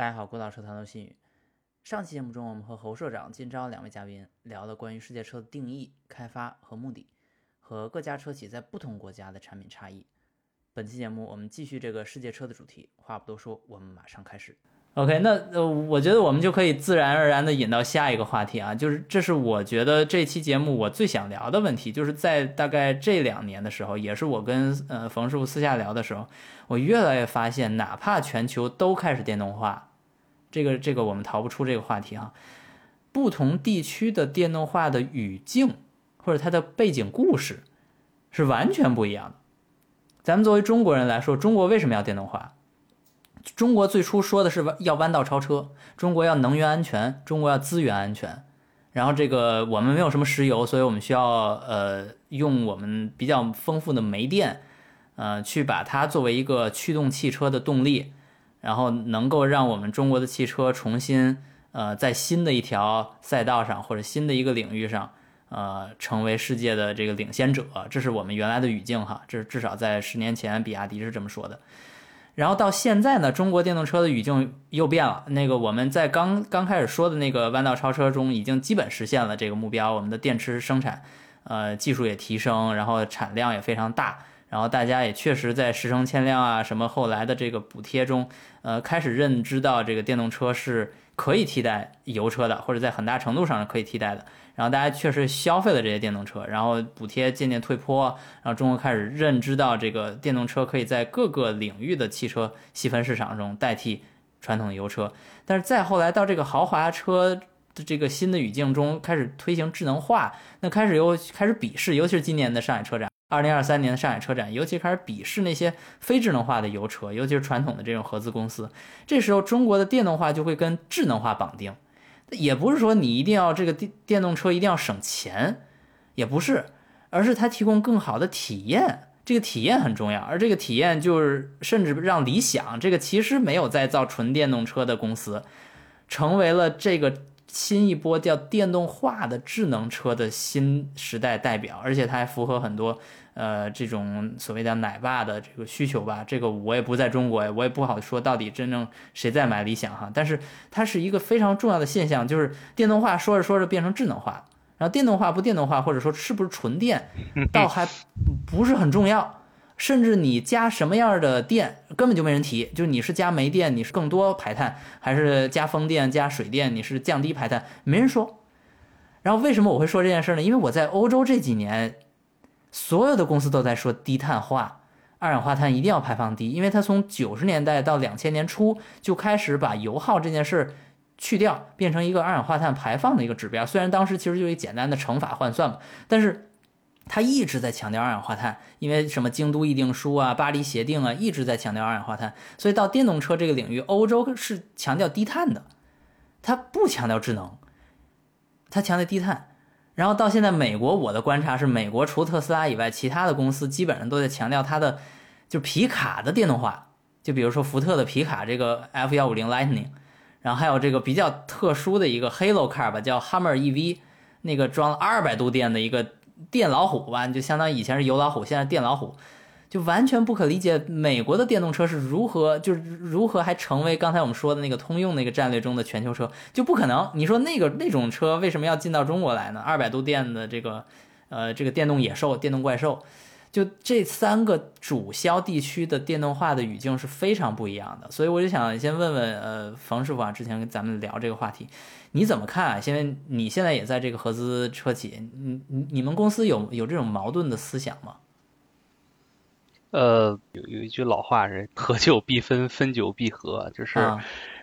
大家好，孤岛车谈都新语。上期节目中，我们和侯社长、金钊两位嘉宾聊了关于世界车的定义、开发和目的，和各家车企在不同国家的产品差异。本期节目我们继续这个世界车的主题。话不多说，我们马上开始。OK，那呃，我觉得我们就可以自然而然的引到下一个话题啊，就是这是我觉得这期节目我最想聊的问题，就是在大概这两年的时候，也是我跟呃冯师傅私下聊的时候，我越来越发现，哪怕全球都开始电动化，这个这个我们逃不出这个话题啊，不同地区的电动化的语境或者它的背景故事是完全不一样的。咱们作为中国人来说，中国为什么要电动化？中国最初说的是要弯道超车，中国要能源安全，中国要资源安全。然后这个我们没有什么石油，所以我们需要呃用我们比较丰富的煤电，呃去把它作为一个驱动汽车的动力，然后能够让我们中国的汽车重新呃在新的一条赛道上或者新的一个领域上呃成为世界的这个领先者。这是我们原来的语境哈，这至少在十年前比亚迪是这么说的。然后到现在呢，中国电动车的语境又变了。那个我们在刚刚开始说的那个弯道超车中，已经基本实现了这个目标。我们的电池生产，呃，技术也提升，然后产量也非常大。然后大家也确实在十成千辆啊，什么后来的这个补贴中，呃，开始认知到这个电动车是可以替代油车的，或者在很大程度上是可以替代的。然后大家确实消费了这些电动车，然后补贴渐渐退坡，然后中国开始认知到这个电动车可以在各个领域的汽车细分市场中代替传统油车。但是再后来到这个豪华车的这个新的语境中，开始推行智能化，那开始又开始鄙视，尤其是今年的上海车展，二零二三年的上海车展，尤其开始鄙视那些非智能化的油车，尤其是传统的这种合资公司。这时候中国的电动化就会跟智能化绑定。也不是说你一定要这个电电动车一定要省钱，也不是，而是它提供更好的体验，这个体验很重要。而这个体验就是甚至让理想这个其实没有在造纯电动车的公司，成为了这个新一波叫电动化的智能车的新时代代表，而且它还符合很多。呃，这种所谓的奶爸的这个需求吧，这个我也不在中国，我也不好说到底真正谁在买理想哈。但是它是一个非常重要的现象，就是电动化说着说着变成智能化，然后电动化不电动化，或者说是不是纯电，倒还不是很重要。甚至你加什么样的电根本就没人提，就是你是加煤电，你是更多排碳，还是加风电、加水电，你是降低排碳，没人说。然后为什么我会说这件事呢？因为我在欧洲这几年。所有的公司都在说低碳化，二氧化碳一定要排放低，因为它从九十年代到两千年初就开始把油耗这件事去掉，变成一个二氧化碳排放的一个指标。虽然当时其实就一简单的乘法换算嘛，但是它一直在强调二氧化碳，因为什么京都议定书啊、巴黎协定啊，一直在强调二氧化碳。所以到电动车这个领域，欧洲是强调低碳的，它不强调智能，它强调低碳。然后到现在，美国我的观察是，美国除特斯拉以外，其他的公司基本上都在强调它的，就皮卡的电动化。就比如说福特的皮卡这个 F 幺五零 Lightning，然后还有这个比较特殊的一个 Halo Car 吧，叫 Hummer EV，那个装了二百度电的一个电老虎吧，就相当于以前是油老虎，现在电老虎。就完全不可理解，美国的电动车是如何，就是如何还成为刚才我们说的那个通用那个战略中的全球车，就不可能。你说那个那种车为什么要进到中国来呢？二百度电的这个，呃，这个电动野兽、电动怪兽，就这三个主销地区的电动化的语境是非常不一样的。所以我就想先问问，呃，冯师傅啊，之前跟咱们聊这个话题，你怎么看啊？因为你现在也在这个合资车企，你你你们公司有有这种矛盾的思想吗？呃，有有一句老话是“合久必分，分久必合”，就是，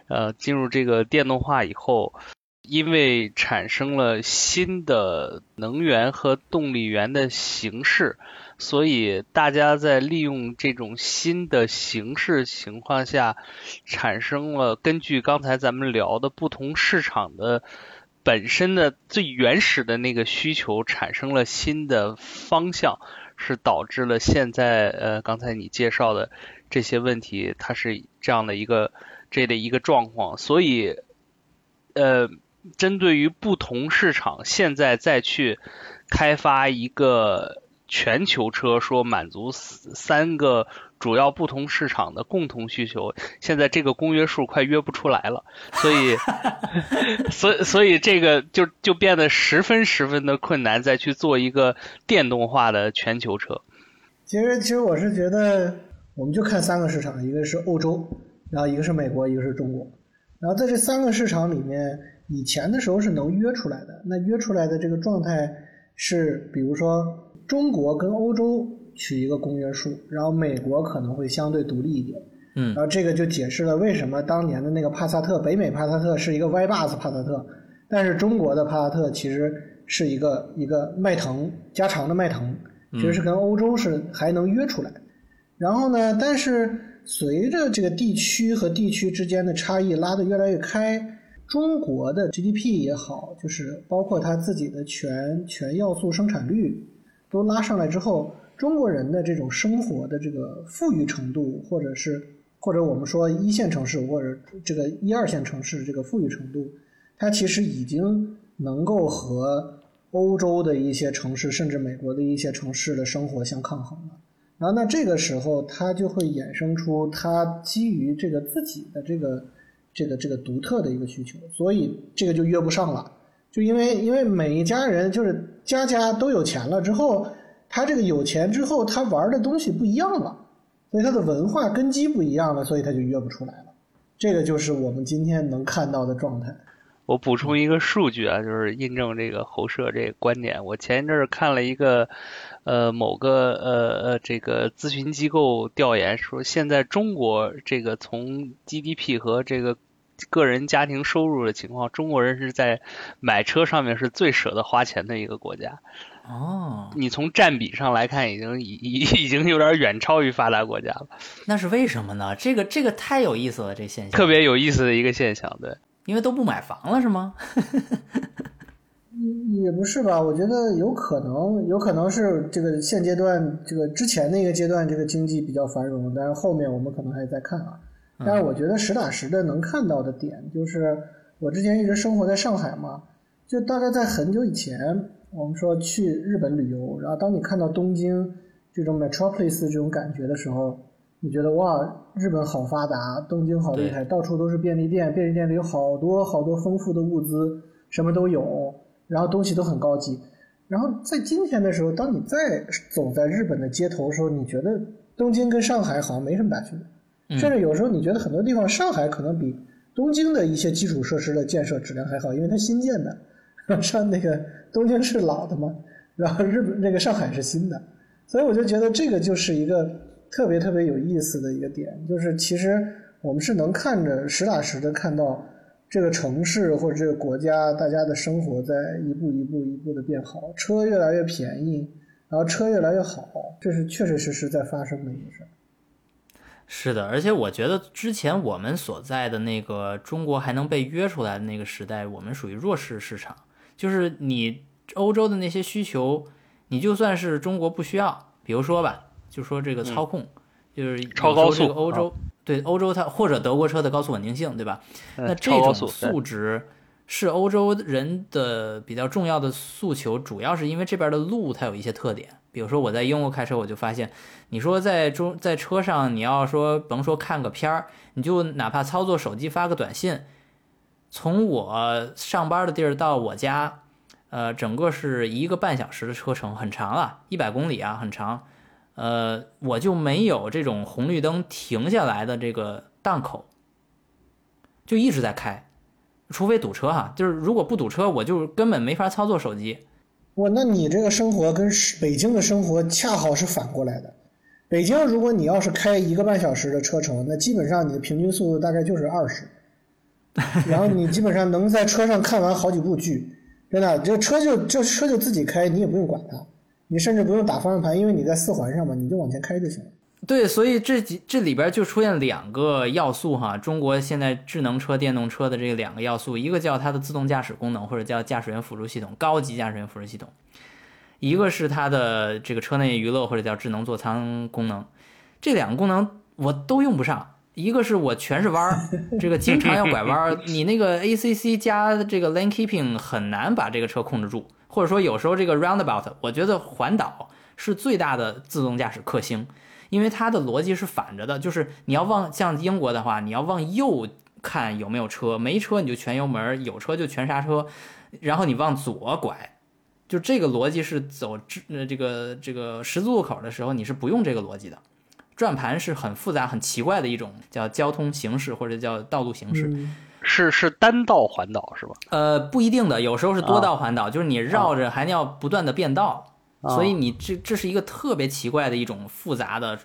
呃，进入这个电动化以后，因为产生了新的能源和动力源的形式，所以大家在利用这种新的形式情况下，产生了根据刚才咱们聊的不同市场的本身的最原始的那个需求，产生了新的方向。是导致了现在呃刚才你介绍的这些问题，它是这样的一个这的一个状况，所以呃针对于不同市场，现在再去开发一个全球车，说满足三个主要不同市场的共同需求，现在这个公约数快约不出来了，所以，所以所以这个就就变得十分十分的困难，再去做一个电动化的全球车。其实，其实我是觉得，我们就看三个市场，一个是欧洲，然后一个是美国，一个是中国。然后在这三个市场里面，以前的时候是能约出来的。那约出来的这个状态是，比如说中国跟欧洲取一个公约数，然后美国可能会相对独立一点。嗯。然后这个就解释了为什么当年的那个帕萨特，北美帕萨特是一个 Y 把子帕萨特，但是中国的帕萨特其实是一个一个迈腾加长的迈腾。其实是跟欧洲是还能约出来，然后呢，但是随着这个地区和地区之间的差异拉得越来越开，中国的 GDP 也好，就是包括它自己的全全要素生产率都拉上来之后，中国人的这种生活的这个富裕程度，或者是或者我们说一线城市或者这个一二线城市这个富裕程度，它其实已经能够和。欧洲的一些城市，甚至美国的一些城市的生活相抗衡了，然后那这个时候，它就会衍生出它基于这个自己的这个这个这个独特的一个需求，所以这个就约不上了。就因为因为每一家人就是家家都有钱了之后，他这个有钱之后，他玩的东西不一样了，所以他的文化根基不一样了，所以他就约不出来了。这个就是我们今天能看到的状态。我补充一个数据啊，就是印证这个侯社这个观点。我前一阵儿看了一个，呃，某个呃呃这个咨询机构调研说，现在中国这个从 GDP 和这个个人家庭收入的情况，中国人是在买车上面是最舍得花钱的一个国家。哦，你从占比上来看，已经已已已经有点远超于发达国家了。那是为什么呢？这个这个太有意思了，这现象。特别有意思的一个现象，对。因为都不买房了是吗？也 也不是吧，我觉得有可能，有可能是这个现阶段这个之前那个阶段这个经济比较繁荣，但是后面我们可能还在看啊。但是我觉得实打实的能看到的点就是，我之前一直生活在上海嘛，就大概在很久以前，我们说去日本旅游，然后当你看到东京这种 metropolis 这种感觉的时候。你觉得哇，日本好发达，东京好厉害，到处都是便利店，便利店里有好多好多丰富的物资，什么都有，然后东西都很高级。然后在今天的时候，当你再走在日本的街头的时候，你觉得东京跟上海好像没什么大区别，甚至有时候你觉得很多地方上海可能比东京的一些基础设施的建设质量还好，因为它新建的，上那个东京是老的嘛，然后日本那个上海是新的，所以我就觉得这个就是一个。特别特别有意思的一个点，就是其实我们是能看着实打实的看到这个城市或者这个国家大家的生活在一步一步一步的变好，车越来越便宜，然后车越来越好，这是确确实实在发生的一个事儿。是的，而且我觉得之前我们所在的那个中国还能被约出来的那个时代，我们属于弱势市场，就是你欧洲的那些需求，你就算是中国不需要，比如说吧。就说这个操控，就是超高速。这个欧洲对欧洲它或者德国车的高速稳定性，对吧？那这种素质是欧洲人的比较重要的诉求，主要是因为这边的路它有一些特点。比如说我在英国开车，我就发现，你说在中在车上，你要说甭说看个片儿，你就哪怕操作手机发个短信，从我上班的地儿到我家，呃，整个是一个半小时的车程，很长啊，一百公里啊，很长。呃，我就没有这种红绿灯停下来的这个档口，就一直在开，除非堵车哈。就是如果不堵车，我就根本没法操作手机。哇，那你这个生活跟北京的生活恰好是反过来的。北京如果你要是开一个半小时的车程，那基本上你的平均速度大概就是二十，然后你基本上能在车上看完好几部剧，真的，这车就这车就自己开，你也不用管它。你甚至不用打方向盘，因为你在四环上嘛，你就往前开就行了。对，所以这几这里边就出现两个要素哈，中国现在智能车、电动车的这两个要素，一个叫它的自动驾驶功能，或者叫驾驶员辅助系统、高级驾驶员辅助系统；一个是它的这个车内娱乐或者叫智能座舱功能。这两个功能我都用不上，一个是我全是弯儿，这个经常要拐弯儿，你那个 ACC 加这个 lane keeping 很难把这个车控制住。或者说有时候这个 roundabout，我觉得环岛是最大的自动驾驶克星，因为它的逻辑是反着的，就是你要往像英国的话，你要往右看有没有车，没车你就全油门，有车就全刹车，然后你往左拐，就这个逻辑是走呃这个这个十字路口的时候你是不用这个逻辑的。转盘是很复杂、很奇怪的一种叫交通形式或者叫道路形式，是是单道环岛是吧？呃，不一定的，有时候是多道环岛，就是你绕着还要不断的变道，所以你这这是一个特别奇怪的一种复杂的。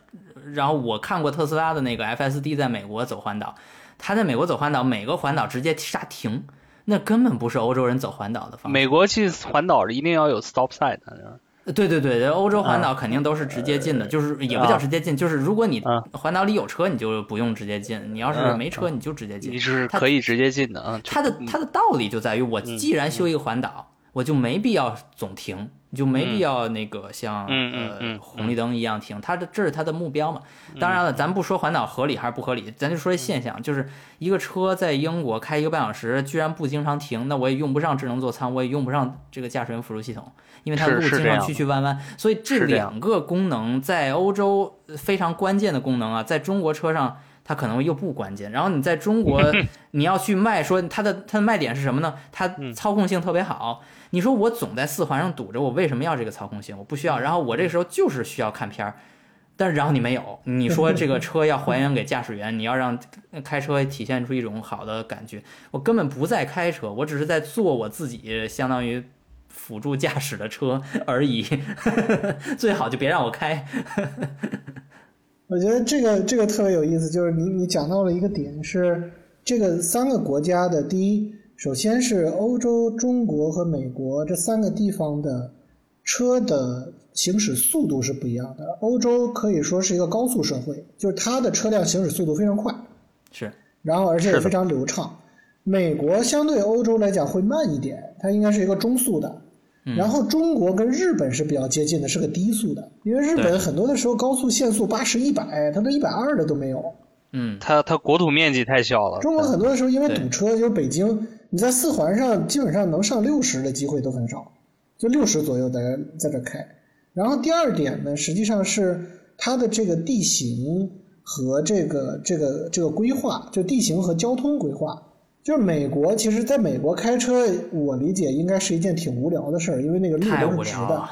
然后我看过特斯拉的那个 FSD 在美国走环岛，他在美国走环岛，每个环岛直接刹停，那根本不是欧洲人走环岛的方式。美国去环岛一定要有 stop sign 的。对对对，欧洲环岛肯定都是直接进的，就是也不叫直接进，就是如果你环岛里有车，你就不用直接进；你要是没车，你就直接进。你是可以直接进的啊。它的它的道理就在于，我既然修一个环岛，我就没必要总停。你就没必要那个像呃红绿灯一样停，它的这是它的目标嘛。当然了，咱不说环岛合理还是不合理，咱就说现象，就是一个车在英国开一个半小时，居然不经常停，那我也用不上智能座舱，我也用不上这个驾驶员辅助系统，因为它路经常曲曲弯弯。所以这两个功能在欧洲非常关键的功能啊，在中国车上它可能又不关键。然后你在中国 你要去卖说它的它的卖点是什么呢？它操控性特别好。你说我总在四环上堵着，我为什么要这个操控性？我不需要。然后我这个时候就是需要看片儿，但是然后你没有。你说这个车要还原给驾驶员，你要让开车体现出一种好的感觉，我根本不在开车，我只是在坐我自己相当于辅助驾驶的车而已。最好就别让我开。我觉得这个这个特别有意思，就是你你讲到了一个点，是这个三个国家的第一。首先是欧洲、中国和美国这三个地方的车的行驶速度是不一样的。欧洲可以说是一个高速社会，就是它的车辆行驶速度非常快，是，然后而且也非常流畅。美国相对欧洲来讲会慢一点，它应该是一个中速的。然后中国跟日本是比较接近的，是个低速的，因为日本很多的时候高速限速八十一百，它都一百二的都没有。嗯，它它国土面积太小了。中国很多的时候因为堵车，就是北京。你在四环上基本上能上六十的机会都很少，就六十左右在在这开。然后第二点呢，实际上是它的这个地形和这个这个这个规划，就地形和交通规划。就是美国，其实在美国开车，我理解应该是一件挺无聊的事儿，因为那个路都是直的。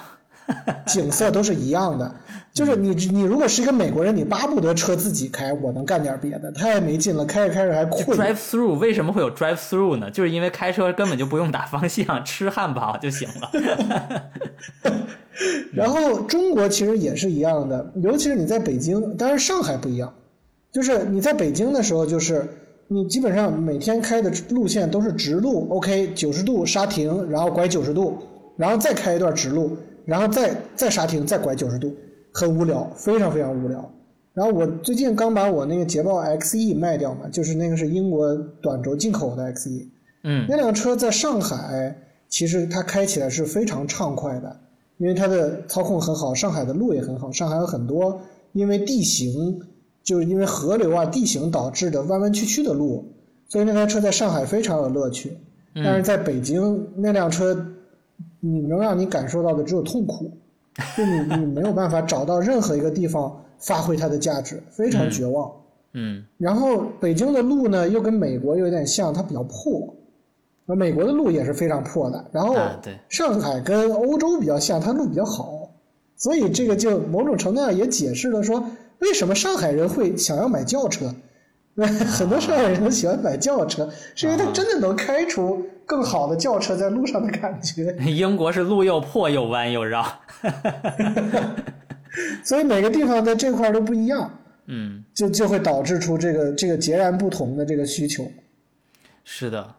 景色都是一样的，就是你你如果是一个美国人，你巴不得车自己开，我能干点别的，太没劲了，开着开着还困。Drive through 为什么会有 drive through 呢？就是因为开车根本就不用打方向，吃汉堡就行了。然后中国其实也是一样的，尤其是你在北京，当然上海不一样，就是你在北京的时候，就是你基本上每天开的路线都是直路，OK，九十度刹停，然后拐九十度，然后再开一段直路。然后再再刹停，再拐九十度，很无聊，非常非常无聊。然后我最近刚把我那个捷豹 XE 卖掉嘛，就是那个是英国短轴进口的 XE。嗯，那辆车在上海其实它开起来是非常畅快的，因为它的操控很好，上海的路也很好。上海有很多因为地形，就是因为河流啊地形导致的弯弯曲曲的路，所以那台车在上海非常有乐趣。但是在北京那辆车。你能让你感受到的只有痛苦，就你 你没有办法找到任何一个地方发挥它的价值，非常绝望。嗯。然后北京的路呢，又跟美国有点像，它比较破，那美国的路也是非常破的。然后上海跟欧洲比较像，它路比较好，所以这个就某种程度上也解释了说，为什么上海人会想要买轿车。很多上海人都喜欢买轿车，是因为它真的能开出更好的轿车在路上的感觉。英国是路又破又弯又绕，所以每个地方在这块都不一样。嗯，就就会导致出这个这个截然不同的这个需求。是的，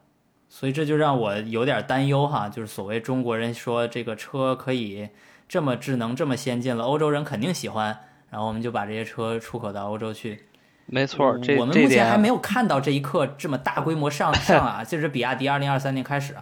所以这就让我有点担忧哈，就是所谓中国人说这个车可以这么智能、这么先进了，欧洲人肯定喜欢，然后我们就把这些车出口到欧洲去。没错，这我们目前还没有看到这一刻这么大规模上 上啊，就是比亚迪二零二三年开始，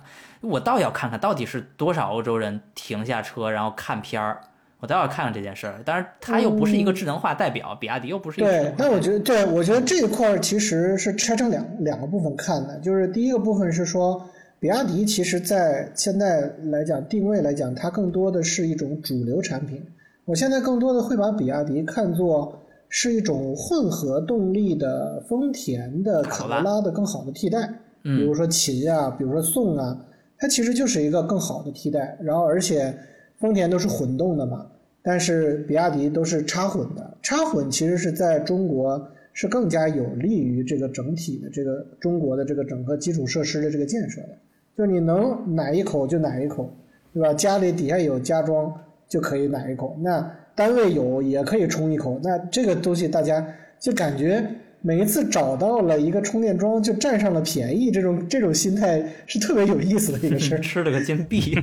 我倒要看看到底是多少欧洲人停下车然后看片儿，我倒要看看这件事儿。当然，它又不是一个智能化代表，比亚迪又不是一个。对，那我觉得，对我觉得这一块其实是拆成两两个部分看的，就是第一个部分是说，比亚迪其实在现在来讲定位来讲，它更多的是一种主流产品。我现在更多的会把比亚迪看作是一种混合动力的丰田的卡罗拉的更好的替代。嗯，比如说秦啊，比如说宋啊，它其实就是一个更好的替代。然后而且丰田都是混动的嘛，但是比亚迪都是插混的。插混其实是在中国是更加有利于这个整体的这个中国的这个整个基础设施的这个建设的。就是你能奶一口就奶一口，对吧？家里底下有家装就可以买一口，那单位有也可以充一口。那这个东西大家就感觉。每一次找到了一个充电桩就占上了便宜，这种这种心态是特别有意思的一个事儿。吃了个金币，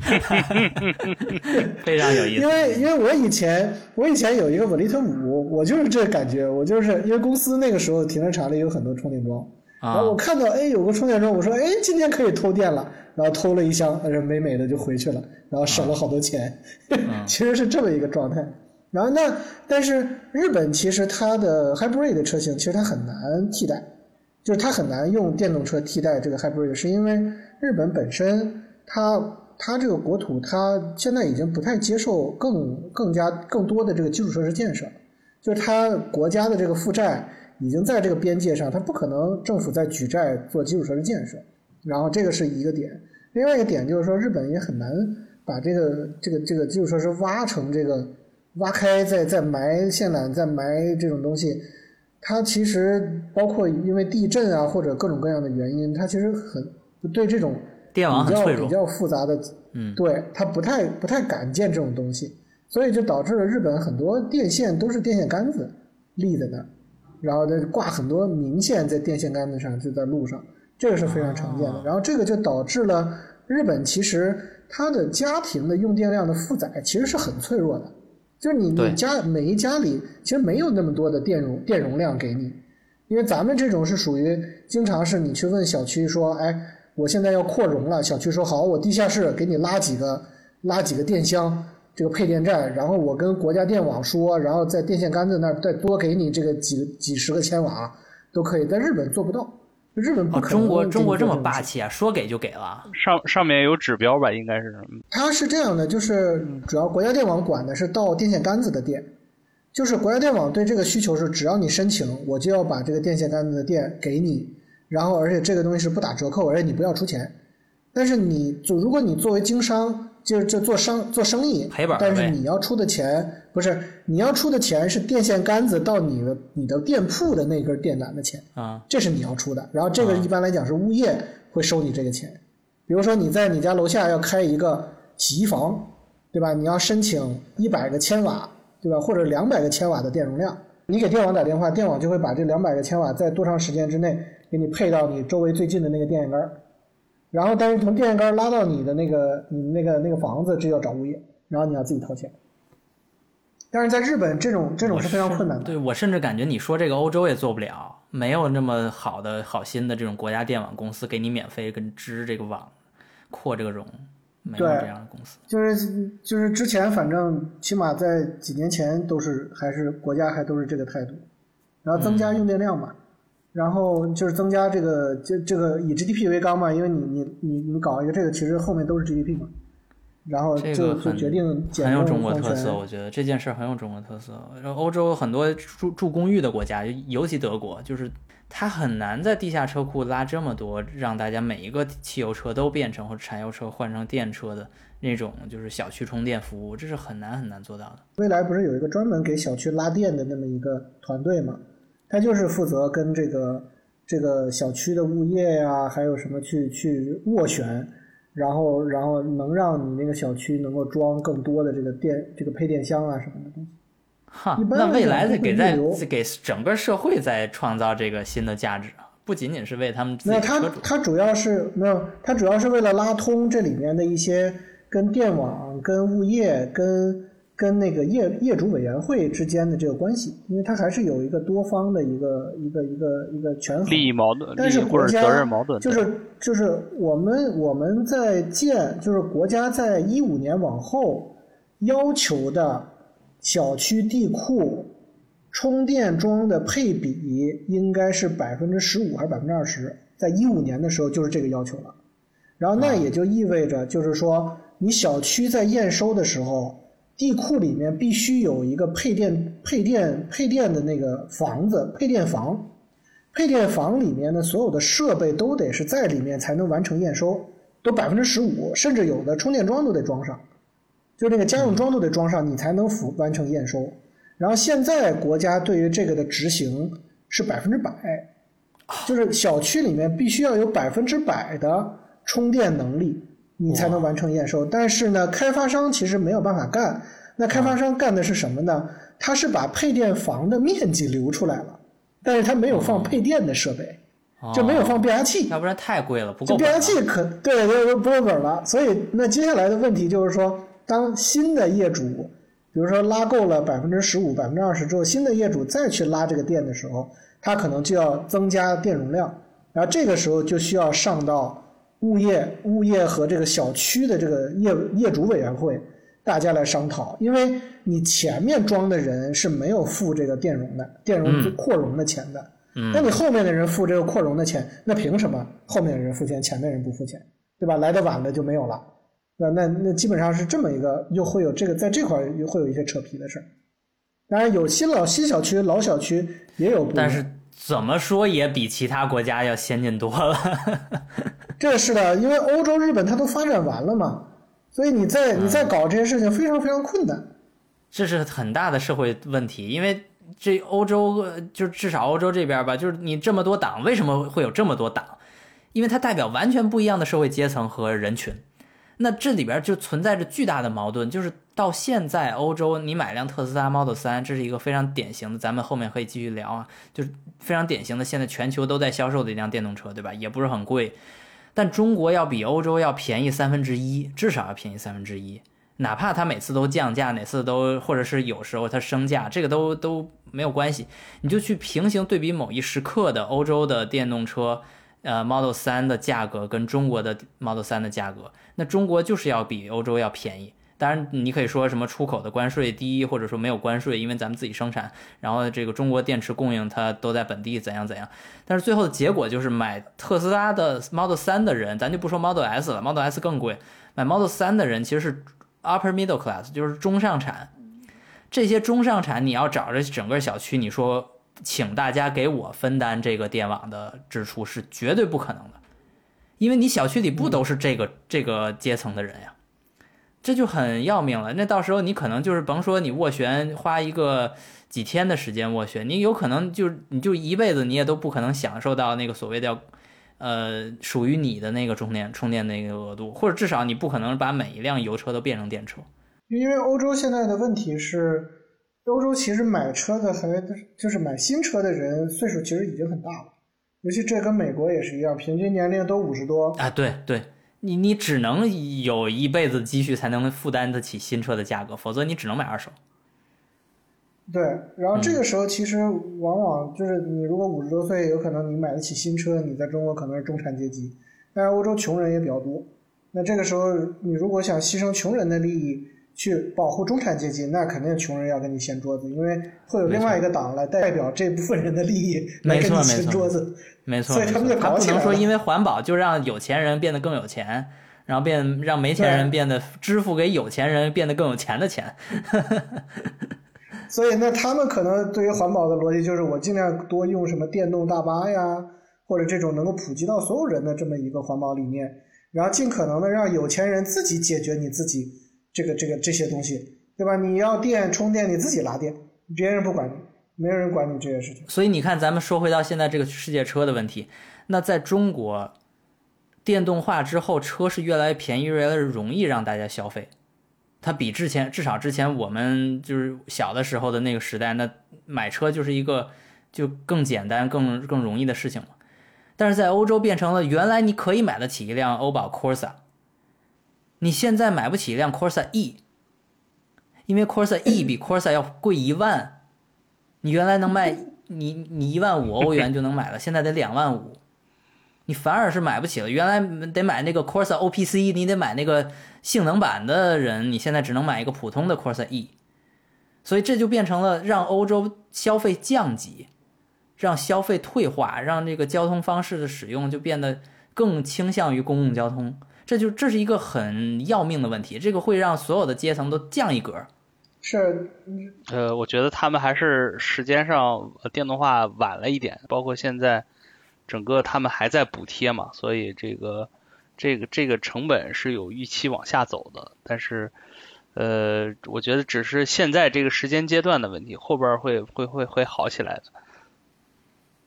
非常有意思。因为因为我以前我以前有一个稳力特五，我就是这感觉，我就是因为公司那个时候停车场里有很多充电桩，然后我看到哎有个充电桩，我说哎今天可以偷电了，然后偷了一箱，美美的就回去了，然后省了好多钱。其实是这么一个状态。然后那，但是日本其实它的 hybrid 的车型其实它很难替代，就是它很难用电动车替代这个 hybrid，是因为日本本身它它这个国土它现在已经不太接受更更加更多的这个基础设施建设，就是它国家的这个负债已经在这个边界上，它不可能政府在举债做基础设施建设，然后这个是一个点，另外一个点就是说日本也很难把这个这个这个就是说是挖成这个。挖开再再埋线缆，再埋这种东西，它其实包括因为地震啊或者各种各样的原因，它其实很对这种比较比较复杂的，嗯，对它不太不太敢建这种东西，所以就导致了日本很多电线都是电线杆子立在那儿，然后再挂很多明线在电线杆子上，就在路上，这个是非常常见的。然后这个就导致了日本其实它的家庭的用电量的负载其实是很脆弱的。就是你你家每一家里其实没有那么多的电容电容量给你，因为咱们这种是属于经常是你去问小区说，哎，我现在要扩容了，小区说好，我地下室给你拉几个拉几个电箱，这个配电站，然后我跟国家电网说，然后在电线杆子那儿再多给你这个几几十个千瓦都可以，在日本做不到。日本不可能。中国中国这么霸气啊，说给就给了。上上面有指标吧？应该是什么？它是这样的，就是主要国家电网管的是到电线杆子的电，就是国家电网对这个需求是，只要你申请，我就要把这个电线杆子的电给你，然后而且这个东西是不打折扣，而且你不要出钱。但是你就如果你作为经商。就是这做生做生意，赔本但是你要出的钱不是你要出的钱是电线杆子到你的你的店铺的那根电缆的钱啊，这是你要出的。然后这个一般来讲是物业会收你这个钱。比如说你在你家楼下要开一个洗衣房，对吧？你要申请一百个千瓦，对吧？或者两百个千瓦的电容量，你给电网打电话，电网就会把这两百个千瓦在多长时间之内给你配到你周围最近的那个电线杆。然后，但是从电线杆拉到你的那个、你那个、那个房子，这要找物业，然后你要自己掏钱。但是在日本，这种这种是非常困难的。对我甚至感觉你说这个欧洲也做不了，没有那么好的好心的这种国家电网公司给你免费跟织这个网、扩这个容，没有这样的公司。就是就是之前反正起码在几年前都是还是国家还都是这个态度，然后增加用电量嘛。然后就是增加这个就这个以 GDP 为纲嘛，因为你你你你搞一个这个，其实后面都是 GDP 嘛。然后这个很决定很有中国特色，我觉得这件事很有中国特色。然后欧洲很多住住公寓的国家，尤其德国，就是它很难在地下车库拉这么多，让大家每一个汽油车都变成或者柴油车换成电车的那种，就是小区充电服务，这是很难很难做到的。未来不是有一个专门给小区拉电的那么一个团队吗？他就是负责跟这个这个小区的物业呀，还有什么去去斡旋，然后然后能让你那个小区能够装更多的这个电这个配电箱啊什么的东西。哈，那未来在给在给整个社会在创造这个新的价值啊，不仅仅是为他们自己那他他主要是没有，他主要是为了拉通这里面的一些跟电网、跟物业、跟。跟那个业业主委员会之间的这个关系，因为它还是有一个多方的一个一个一个一个权衡，利益矛盾，但是国家责任矛盾，就是就是我们我们在建，就是国家在一五年往后要求的小区地库充电桩的配比应该是百分之十五还是百分之二十，在一五年的时候就是这个要求了，然后那也就意味着就是说你小区在验收的时候。地库里面必须有一个配电、配电、配电的那个房子，配电房。配电房里面的所有的设备都得是在里面才能完成验收，都百分之十五，甚至有的充电桩都得装上，就那个家用桩都得装上，你才能符完成验收。然后现在国家对于这个的执行是百分之百，就是小区里面必须要有百分之百的充电能力，你才能完成验收。但是呢，开发商其实没有办法干。那开发商干的是什么呢？他是把配电房的面积留出来了。但是他没有放配电的设备，就没有放变压器，要不然太贵了，不够。变压器可对，就不够本了。所以那接下来的问题就是说，当新的业主，比如说拉够了百分之十五、百分之二十之后，新的业主再去拉这个电的时候，他可能就要增加电容量，然后这个时候就需要上到物业、物业和这个小区的这个业业主委员会。大家来商讨，因为你前面装的人是没有付这个电容的、电容扩容的钱的。嗯，那你后面的人付这个扩容的钱，那凭什么后面的人付钱，前面人不付钱，对吧？来的晚的就没有了，那那那基本上是这么一个，又会有这个在这块又会有一些扯皮的事儿。当然有新老新小区、老小区也有，但是怎么说也比其他国家要先进多了。这是的，因为欧洲、日本它都发展完了嘛。所以你在你在搞这些事情非常非常困难，这是很大的社会问题。因为这欧洲就至少欧洲这边吧，就是你这么多党，为什么会有这么多党？因为它代表完全不一样的社会阶层和人群。那这里边就存在着巨大的矛盾。就是到现在，欧洲你买辆特斯拉 Model 3，这是一个非常典型的，咱们后面可以继续聊啊，就是非常典型的，现在全球都在销售的一辆电动车，对吧？也不是很贵。但中国要比欧洲要便宜三分之一，至少要便宜三分之一。哪怕它每次都降价，每次都或者是有时候它升价，这个都都没有关系。你就去平行对比某一时刻的欧洲的电动车，呃，Model 3的价格跟中国的 Model 3的价格，那中国就是要比欧洲要便宜。当然，你可以说什么出口的关税低，或者说没有关税，因为咱们自己生产，然后这个中国电池供应它都在本地，怎样怎样。但是最后的结果就是买特斯拉的 Model 3的人，咱就不说 Model S 了，Model S 更贵。买 Model 3的人其实是 upper middle class，就是中上产。这些中上产，你要找着整个小区，你说请大家给我分担这个电网的支出是绝对不可能的，因为你小区里不都是这个这个阶层的人呀。这就很要命了，那到时候你可能就是甭说你斡旋花一个几天的时间斡旋，你有可能就你就一辈子你也都不可能享受到那个所谓的，呃，属于你的那个充电充电那个额度，或者至少你不可能把每一辆油车都变成电车。因为欧洲现在的问题是，欧洲其实买车的还就是买新车的人岁数其实已经很大了，尤其这跟美国也是一样，平均年龄都五十多啊，对对。你你只能有一辈子积蓄才能负担得起新车的价格，否则你只能买二手。对，然后这个时候其实往往就是你如果五十多岁，有可能你买得起新车，你在中国可能是中产阶级，但是欧洲穷人也比较多。那这个时候你如果想牺牲穷人的利益去保护中产阶级，那肯定穷人要跟你掀桌子，因为会有另外一个党来代表这部分人的利益来跟你掀桌子。没错，所以他们就不能说因为环保就让有钱人变得更有钱，然后变让没钱人变得支付给有钱人变得更有钱的钱。所以那他们可能对于环保的逻辑就是我尽量多用什么电动大巴呀，或者这种能够普及到所有人的这么一个环保理念，然后尽可能的让有钱人自己解决你自己这个这个这些东西，对吧？你要电充电你自己拉电，别人不管你。没有人管你这些事情，所以你看，咱们说回到现在这个世界车的问题，那在中国，电动化之后，车是越来越便宜，越来越容易让大家消费。它比之前，至少之前我们就是小的时候的那个时代，那买车就是一个就更简单、更更容易的事情了。但是在欧洲变成了，原来你可以买得起一辆欧宝 Corsa，你现在买不起一辆 Corsa E，因为 Corsa E 比 Corsa 要贵一万。你原来能卖你你一万五欧元就能买了，现在得两万五，你反而是买不起了。原来得买那个 Corsa OPC，你得买那个性能版的人，你现在只能买一个普通的 Corsa E，所以这就变成了让欧洲消费降级，让消费退化，让这个交通方式的使用就变得更倾向于公共交通。这就这是一个很要命的问题，这个会让所有的阶层都降一格。是，呃，我觉得他们还是时间上电动化晚了一点，包括现在整个他们还在补贴嘛，所以这个这个这个成本是有预期往下走的，但是呃，我觉得只是现在这个时间阶段的问题，后边会会会会好起来的。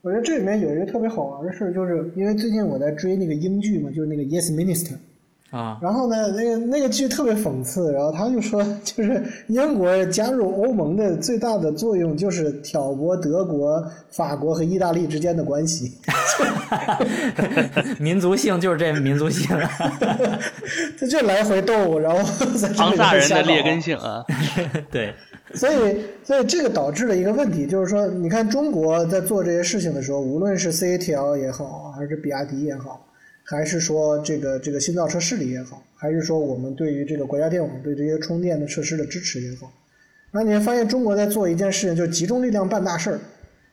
我觉得这里面有一个特别好玩的事，就是因为最近我在追那个英剧嘛，就是那个 Yes Minister。啊，然后呢，那个那个剧特别讽刺，然后他就说，就是英国加入欧盟的最大的作用就是挑拨德国、法国和意大利之间的关系。民族性就是这民族性，他就来回斗，然后在庞大人的劣根性啊。对，所以所以这个导致了一个问题，就是说，你看中国在做这些事情的时候，无论是 CATL 也好，还是比亚迪也好。还是说这个这个新造车势力也好，还是说我们对于这个国家电网对这些充电的设施的支持也好，那你会发现中国在做一件事情，就是集中力量办大事儿。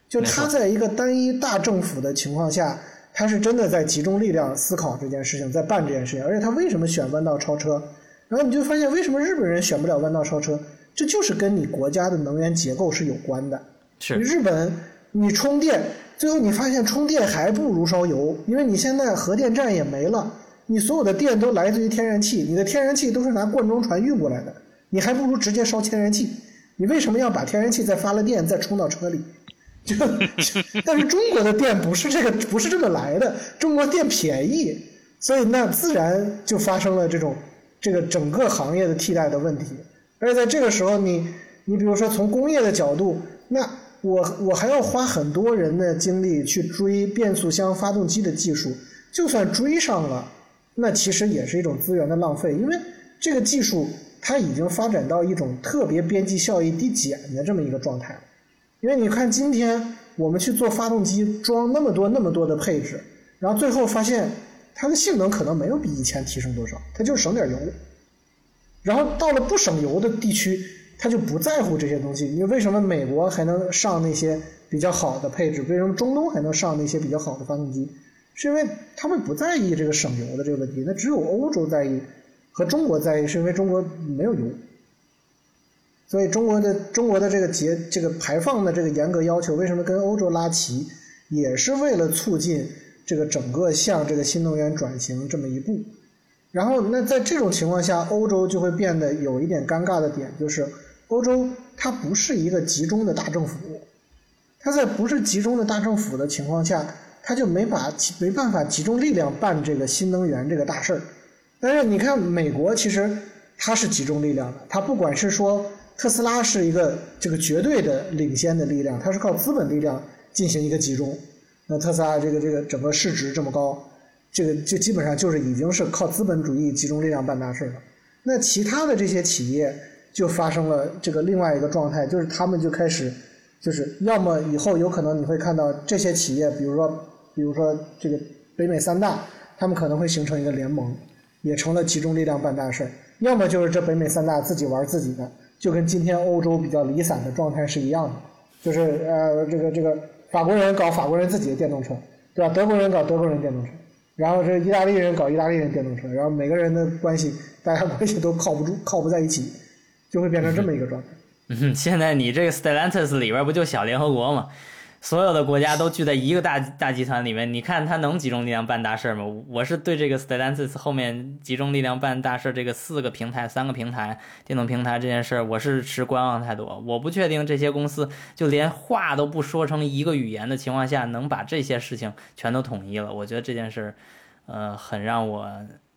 就他在一个单一大政府的情况下，他是真的在集中力量思考这件事情，在办这件事情。而且他为什么选弯道超车？然后你就发现为什么日本人选不了弯道超车？这就是跟你国家的能源结构是有关的。是日本，你充电。最后你发现充电还不如烧油，因为你现在核电站也没了，你所有的电都来自于天然气，你的天然气都是拿罐装船运过来的，你还不如直接烧天然气。你为什么要把天然气再发了电再充到车里？就 但是中国的电不是这个，不是这么来的。中国电便宜，所以那自然就发生了这种这个整个行业的替代的问题。而且在这个时候，你你比如说从工业的角度，那。我我还要花很多人的精力去追变速箱发动机的技术，就算追上了，那其实也是一种资源的浪费，因为这个技术它已经发展到一种特别边际效益递减的这么一个状态。因为你看今天我们去做发动机，装那么多那么多的配置，然后最后发现它的性能可能没有比以前提升多少，它就省点油。然后到了不省油的地区。他就不在乎这些东西。你为什么美国还能上那些比较好的配置？为什么中东还能上那些比较好的发动机？是因为他们不在意这个省油的这个问题。那只有欧洲在意，和中国在意，是因为中国没有油。所以中国的中国的这个节这个排放的这个严格要求，为什么跟欧洲拉齐？也是为了促进这个整个向这个新能源转型这么一步。然后，那在这种情况下，欧洲就会变得有一点尴尬的点，就是。欧洲它不是一个集中的大政府，它在不是集中的大政府的情况下，它就没法没办法集中力量办这个新能源这个大事儿。但是你看美国，其实它是集中力量的，它不管是说特斯拉是一个这个绝对的领先的力量，它是靠资本力量进行一个集中。那特斯拉这个这个整个市值这么高，这个就基本上就是已经是靠资本主义集中力量办大事了。那其他的这些企业。就发生了这个另外一个状态，就是他们就开始，就是要么以后有可能你会看到这些企业，比如说，比如说这个北美三大，他们可能会形成一个联盟，也成了集中力量办大事；要么就是这北美三大自己玩自己的，就跟今天欧洲比较离散的状态是一样的，就是呃这个这个法国人搞法国人自己的电动车，对吧？德国人搞德国人电动车，然后这意大利人搞意大利人电动车，然后每个人的关系，大家关系都靠不住，靠不在一起。就会变成这么一个状态。嗯，现在你这个 Stellantis 里边不就小联合国吗？所有的国家都聚在一个大大集团里面，你看它能集中力量办大事吗？我是对这个 Stellantis 后面集中力量办大事这个四个平台、三个平台电动平台这件事，我是持观望态度。我不确定这些公司就连话都不说成一个语言的情况下，能把这些事情全都统一了。我觉得这件事，呃，很让我。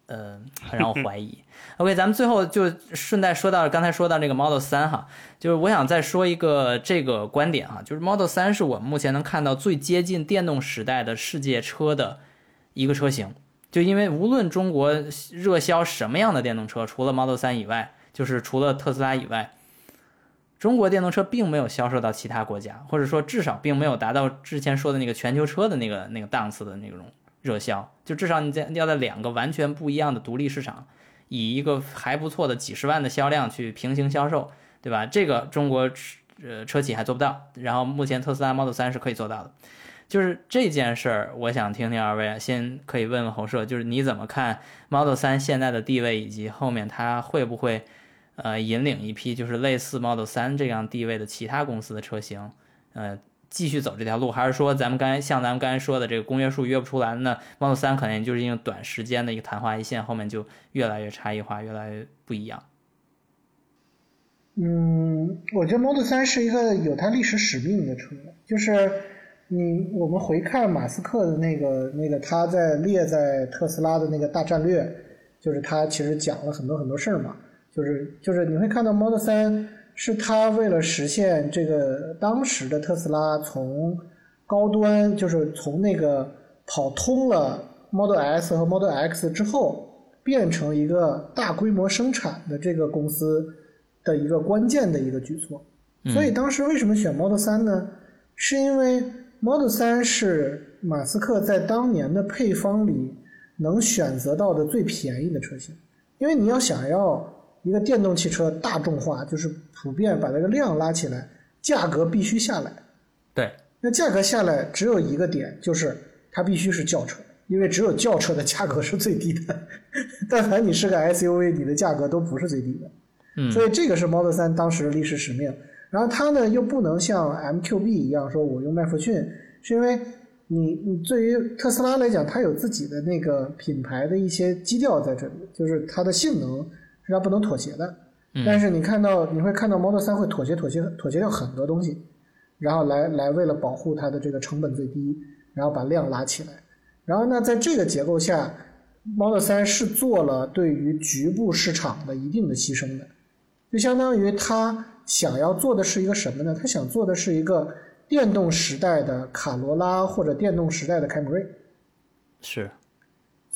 呃，很让我怀疑。OK，咱们最后就顺带说到刚才说到这个 Model 三哈，就是我想再说一个这个观点哈，就是 Model 三是我们目前能看到最接近电动时代的世界车的一个车型。就因为无论中国热销什么样的电动车，除了 Model 三以外，就是除了特斯拉以外，中国电动车并没有销售到其他国家，或者说至少并没有达到之前说的那个全球车的那个那个档次的那种。热销就至少你在要在两个完全不一样的独立市场，以一个还不错的几十万的销量去平行销售，对吧？这个中国呃车企还做不到，然后目前特斯拉 Model 3是可以做到的。就是这件事儿，我想听听二位，先可以问问侯社，就是你怎么看 Model 3现在的地位，以及后面它会不会呃，引领一批就是类似 Model 3这样地位的其他公司的车型，呃，继续走这条路，还是说咱们刚才像咱们刚才说的这个公约数约不出来，那 Model 3可能就是因为短时间的一个昙花一现，后面就越来越差异化，越来越不一样。嗯，我觉得 Model 3是一个有它历史使命的车，就是你我们回看马斯克的那个那个他在列在特斯拉的那个大战略，就是他其实讲了很多很多事儿嘛，就是就是你会看到 Model 3是他为了实现这个当时的特斯拉从高端就是从那个跑通了 Model S 和 Model X 之后，变成一个大规模生产的这个公司。的一个关键的一个举措，所以当时为什么选 Model 3呢？是因为 Model 3是马斯克在当年的配方里能选择到的最便宜的车型。因为你要想要一个电动汽车大众化，就是普遍把这个量拉起来，价格必须下来。对，那价格下来只有一个点，就是它必须是轿车，因为只有轿车的价格是最低的。但凡你是个 SUV，你的价格都不是最低的。嗯所以这个是 Model 3当时的历史使命，然后它呢又不能像 MQB 一样说我用麦弗逊，是因为你你对于特斯拉来讲，它有自己的那个品牌的一些基调在这里，就是它的性能是它不能妥协的。但是你看到你会看到 Model 3会妥协妥协妥协掉很多东西，然后来来为了保护它的这个成本最低，然后把量拉起来。然后呢，在这个结构下，Model 3是做了对于局部市场的一定的牺牲的。就相当于他想要做的是一个什么呢？他想做的是一个电动时代的卡罗拉或者电动时代的凯美瑞，是，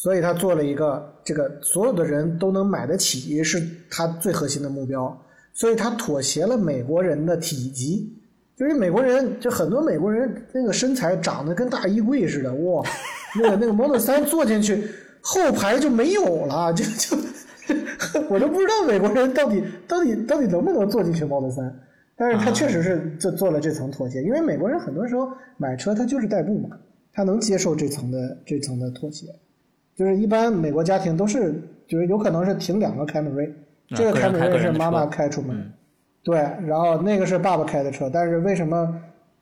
所以他做了一个这个所有的人都能买得起，是他最核心的目标。所以他妥协了美国人的体积，就是美国人就很多美国人那个身材长得跟大衣柜似的，哇，那个那个 Model 3坐进去后排就没有了，就 就。我都不知道美国人到底到底到底能不能坐进去 Model 3，但是他确实是做做了这层妥协，因为美国人很多时候买车他就是代步嘛，他能接受这层的这层的妥协，就是一般美国家庭都是就是有可能是停两个凯美瑞，这个凯美瑞是妈妈开出门，对，然后那个是爸爸开的车，但是为什么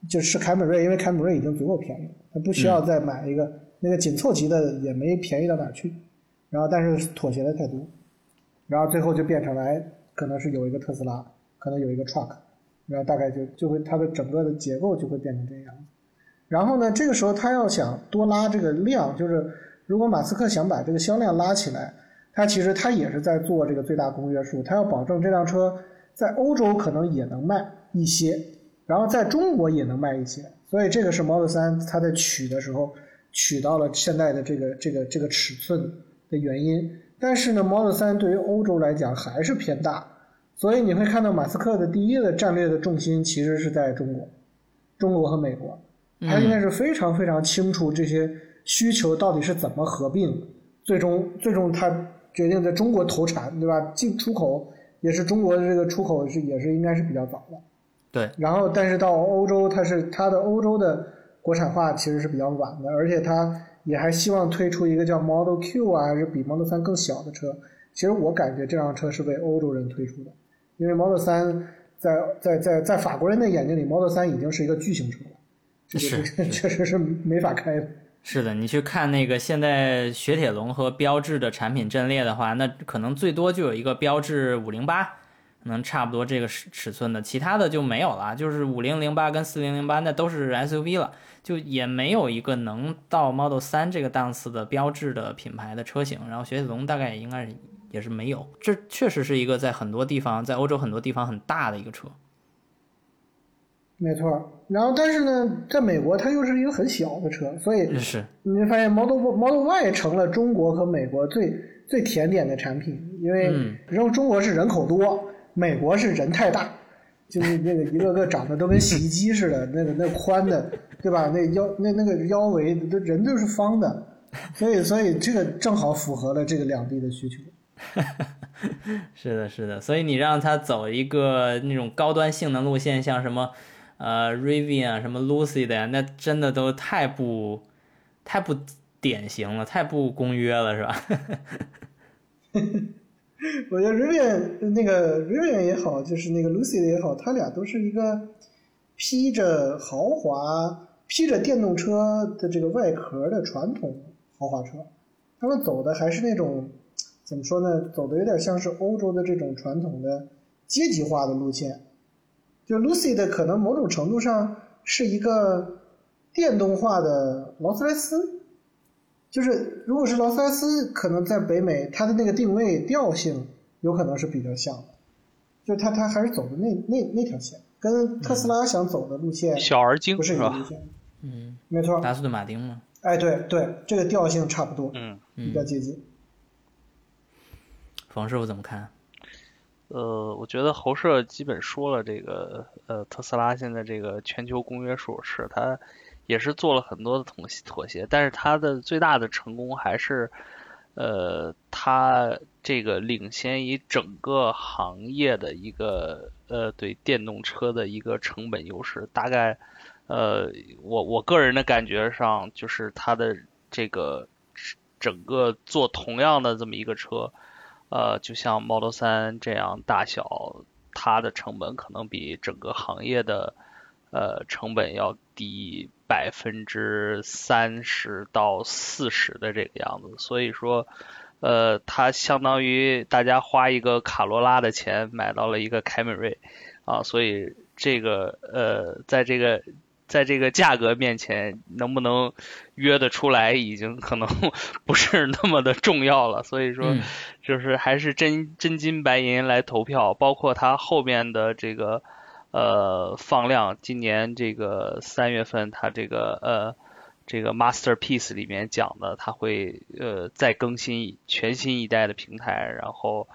就是凯美瑞？因为凯美瑞已经足够便宜了，他不需要再买一个那个紧凑级的也没便宜到哪去，然后但是妥协的太多。然后最后就变成了，哎，可能是有一个特斯拉，可能有一个 truck，然后大概就就会它的整个的结构就会变成这样。然后呢，这个时候他要想多拉这个量，就是如果马斯克想把这个销量拉起来，他其实他也是在做这个最大公约数，他要保证这辆车在欧洲可能也能卖一些，然后在中国也能卖一些。所以这个是 Model 三它在取的时候取到了现在的这个这个这个尺寸的原因。但是呢，Model 三对于欧洲来讲还是偏大，所以你会看到马斯克的第一个战略的重心其实是在中国，中国和美国，他应该是非常非常清楚这些需求到底是怎么合并，最终最终他决定在中国投产，对吧？进出口也是中国的这个出口是也是应该是比较早的，对。然后但是到欧洲，它是它的欧洲的国产化其实是比较晚的，而且它。也还希望推出一个叫 Model Q 啊，还是比 Model 三更小的车。其实我感觉这辆车是为欧洲人推出的，因为 Model 三在在在在法国人的眼睛里，Model 三已经是一个巨型车了，是确实是没法开的。是的，你去看那个现在雪铁龙和标致的产品阵列的话，那可能最多就有一个标致五零八。能差不多这个尺尺寸的，其他的就没有了。就是五零零八跟四零零八，那都是 SUV 了，就也没有一个能到 Model 3这个档次的标志的品牌的车型。然后雪铁龙大概也应该是也是没有。这确实是一个在很多地方，在欧洲很多地方很大的一个车。没错。然后但是呢，在美国它又是一个很小的车，所以是你会发现 Model Model Y 成了中国和美国最最甜点的产品，因为然后中国是人口多。美国是人太大，就是那个一个个长得都跟洗衣机似的，那个那宽的，对吧？那腰那那个腰围，这人都是方的，所以所以这个正好符合了这个两地的需求。是的，是的，所以你让他走一个那种高端性能路线，像什么呃 Rivian 什么 Lucy 的呀，那真的都太不太不典型了，太不公约了，是吧？我觉得 Rivian 那个 Rivian 也好，就是那个 Lucid 也好，它俩都是一个披着豪华、披着电动车的这个外壳的传统豪华车。他们走的还是那种怎么说呢？走的有点像是欧洲的这种传统的阶级化的路线。就 Lucid 可能某种程度上是一个电动化的劳斯莱斯。就是如果是劳斯莱斯，可能在北美它的那个定位调性有可能是比较像的，就它它还是走的那那那条线，跟特斯拉想走的路线小而精不是一个路线。嗯，没错，达斯顿马丁嘛。哎，对对，这个调性差不多，嗯，比较接近。冯师傅怎么看？呃，我觉得侯社基本说了这个，呃，特斯拉现在这个全球公约数是他。也是做了很多的妥妥协，但是它的最大的成功还是，呃，它这个领先于整个行业的一个呃对电动车的一个成本优势。大概，呃，我我个人的感觉上就是它的这个整个做同样的这么一个车，呃，就像 Model 3这样大小，它的成本可能比整个行业的呃成本要低。百分之三十到四十的这个样子，所以说，呃，它相当于大家花一个卡罗拉的钱买到了一个凯美瑞，啊，所以这个呃，在这个在这个价格面前，能不能约得出来，已经可能 不是那么的重要了。所以说，就是还是真真金白银来投票，包括它后面的这个。呃，放量，今年这个三月份，它这个呃，这个 Masterpiece 里面讲的，它会呃再更新全新一代的平台，然后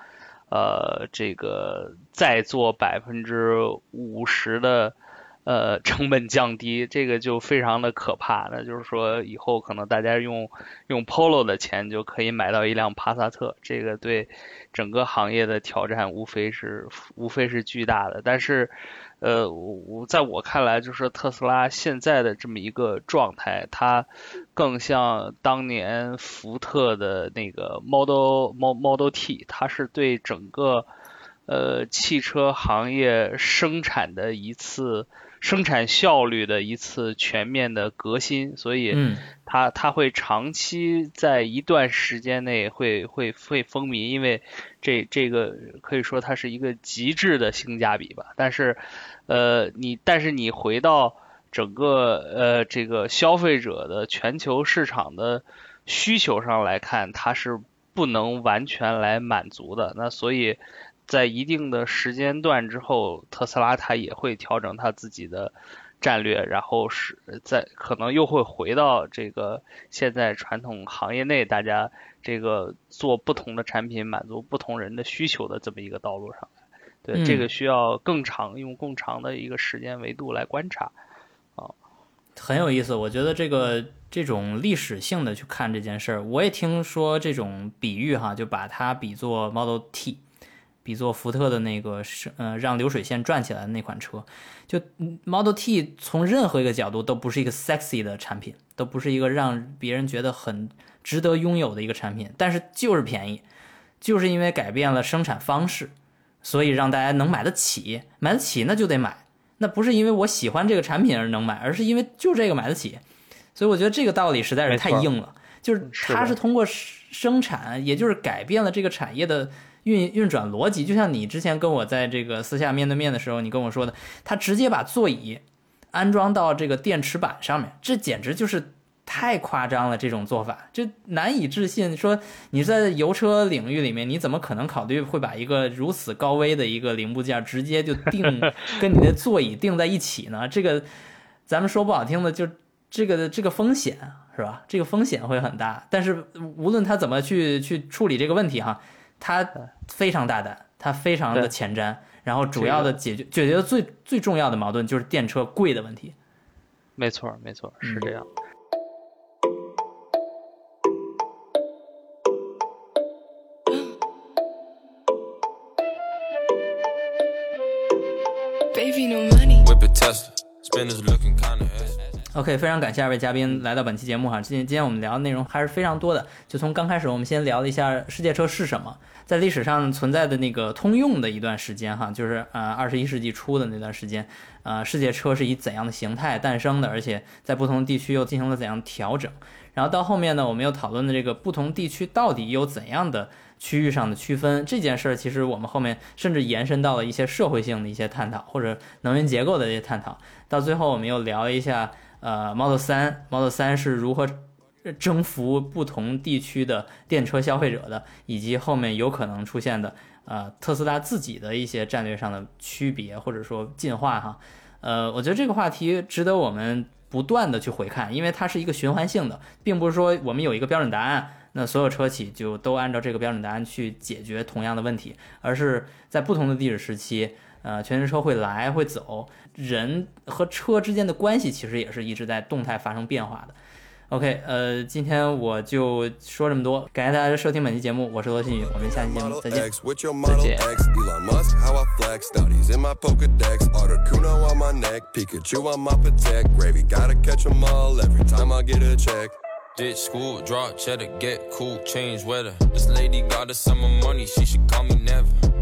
呃这个再做百分之五十的呃成本降低，这个就非常的可怕。那就是说，以后可能大家用用 Polo 的钱就可以买到一辆帕萨特，这个对整个行业的挑战无非是无非是巨大的，但是。呃，我在我看来，就是特斯拉现在的这么一个状态，它更像当年福特的那个 Model Model T，它是对整个呃汽车行业生产的一次生产效率的一次全面的革新，所以它它会长期在一段时间内会会会风靡，因为这这个可以说它是一个极致的性价比吧，但是。呃，你但是你回到整个呃这个消费者的全球市场的需求上来看，它是不能完全来满足的。那所以在一定的时间段之后，特斯拉它也会调整它自己的战略，然后是在可能又会回到这个现在传统行业内大家这个做不同的产品满足不同人的需求的这么一个道路上。对，这个需要更长，用更长的一个时间维度来观察，啊，很有意思。我觉得这个这种历史性的去看这件事儿，我也听说这种比喻哈，就把它比作 Model T，比作福特的那个是呃让流水线转起来的那款车。就 Model T 从任何一个角度都不是一个 sexy 的产品，都不是一个让别人觉得很值得拥有的一个产品，但是就是便宜，就是因为改变了生产方式。所以让大家能买得起，买得起那就得买，那不是因为我喜欢这个产品而能买，而是因为就这个买得起。所以我觉得这个道理实在是太硬了，就是它是通过生产，也就是改变了这个产业的运运转逻辑。就像你之前跟我在这个私下面对面的时候，你跟我说的，他直接把座椅安装到这个电池板上面，这简直就是。太夸张了，这种做法就难以置信。说你在油车领域里面，你怎么可能考虑会把一个如此高危的一个零部件直接就定 跟你的座椅定在一起呢？这个咱们说不好听的，就这个这个风险是吧？这个风险会很大。但是无论他怎么去去处理这个问题哈，他非常大胆，他非常的前瞻，然后主要的解决解决最最重要的矛盾就是电车贵的问题。没错，没错，是这样。OK，非常感谢二位嘉宾来到本期节目哈。今天今天我们聊的内容还是非常多的，就从刚开始我们先聊了一下世界车是什么，在历史上存在的那个通用的一段时间哈，就是呃二十一世纪初的那段时间，呃世界车是以怎样的形态诞生的，而且在不同地区又进行了怎样调整。然后到后面呢，我们又讨论的这个不同地区到底有怎样的区域上的区分这件事儿，其实我们后面甚至延伸到了一些社会性的一些探讨，或者能源结构的一些探讨。到最后我们又聊了一下。呃，Model 3，Model 3是如何征服不同地区的电车消费者的，以及后面有可能出现的呃特斯拉自己的一些战略上的区别或者说进化哈。呃，我觉得这个话题值得我们不断的去回看，因为它是一个循环性的，并不是说我们有一个标准答案，那所有车企就都按照这个标准答案去解决同样的问题，而是在不同的历史时期。呃，全新车会来会走，人和车之间的关系其实也是一直在动态发生变化的。OK，呃，今天我就说这么多，感谢大家收听本期节目，我是罗新宇，我们下期节目再见。再见。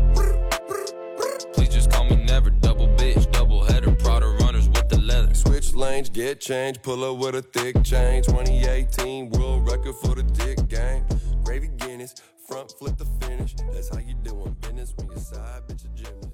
lanes, get change, pull up with a thick chain. 2018 world record for the dick game. Gravy Guinness, front flip the finish. That's how you doing business when your side bitch a gymnast.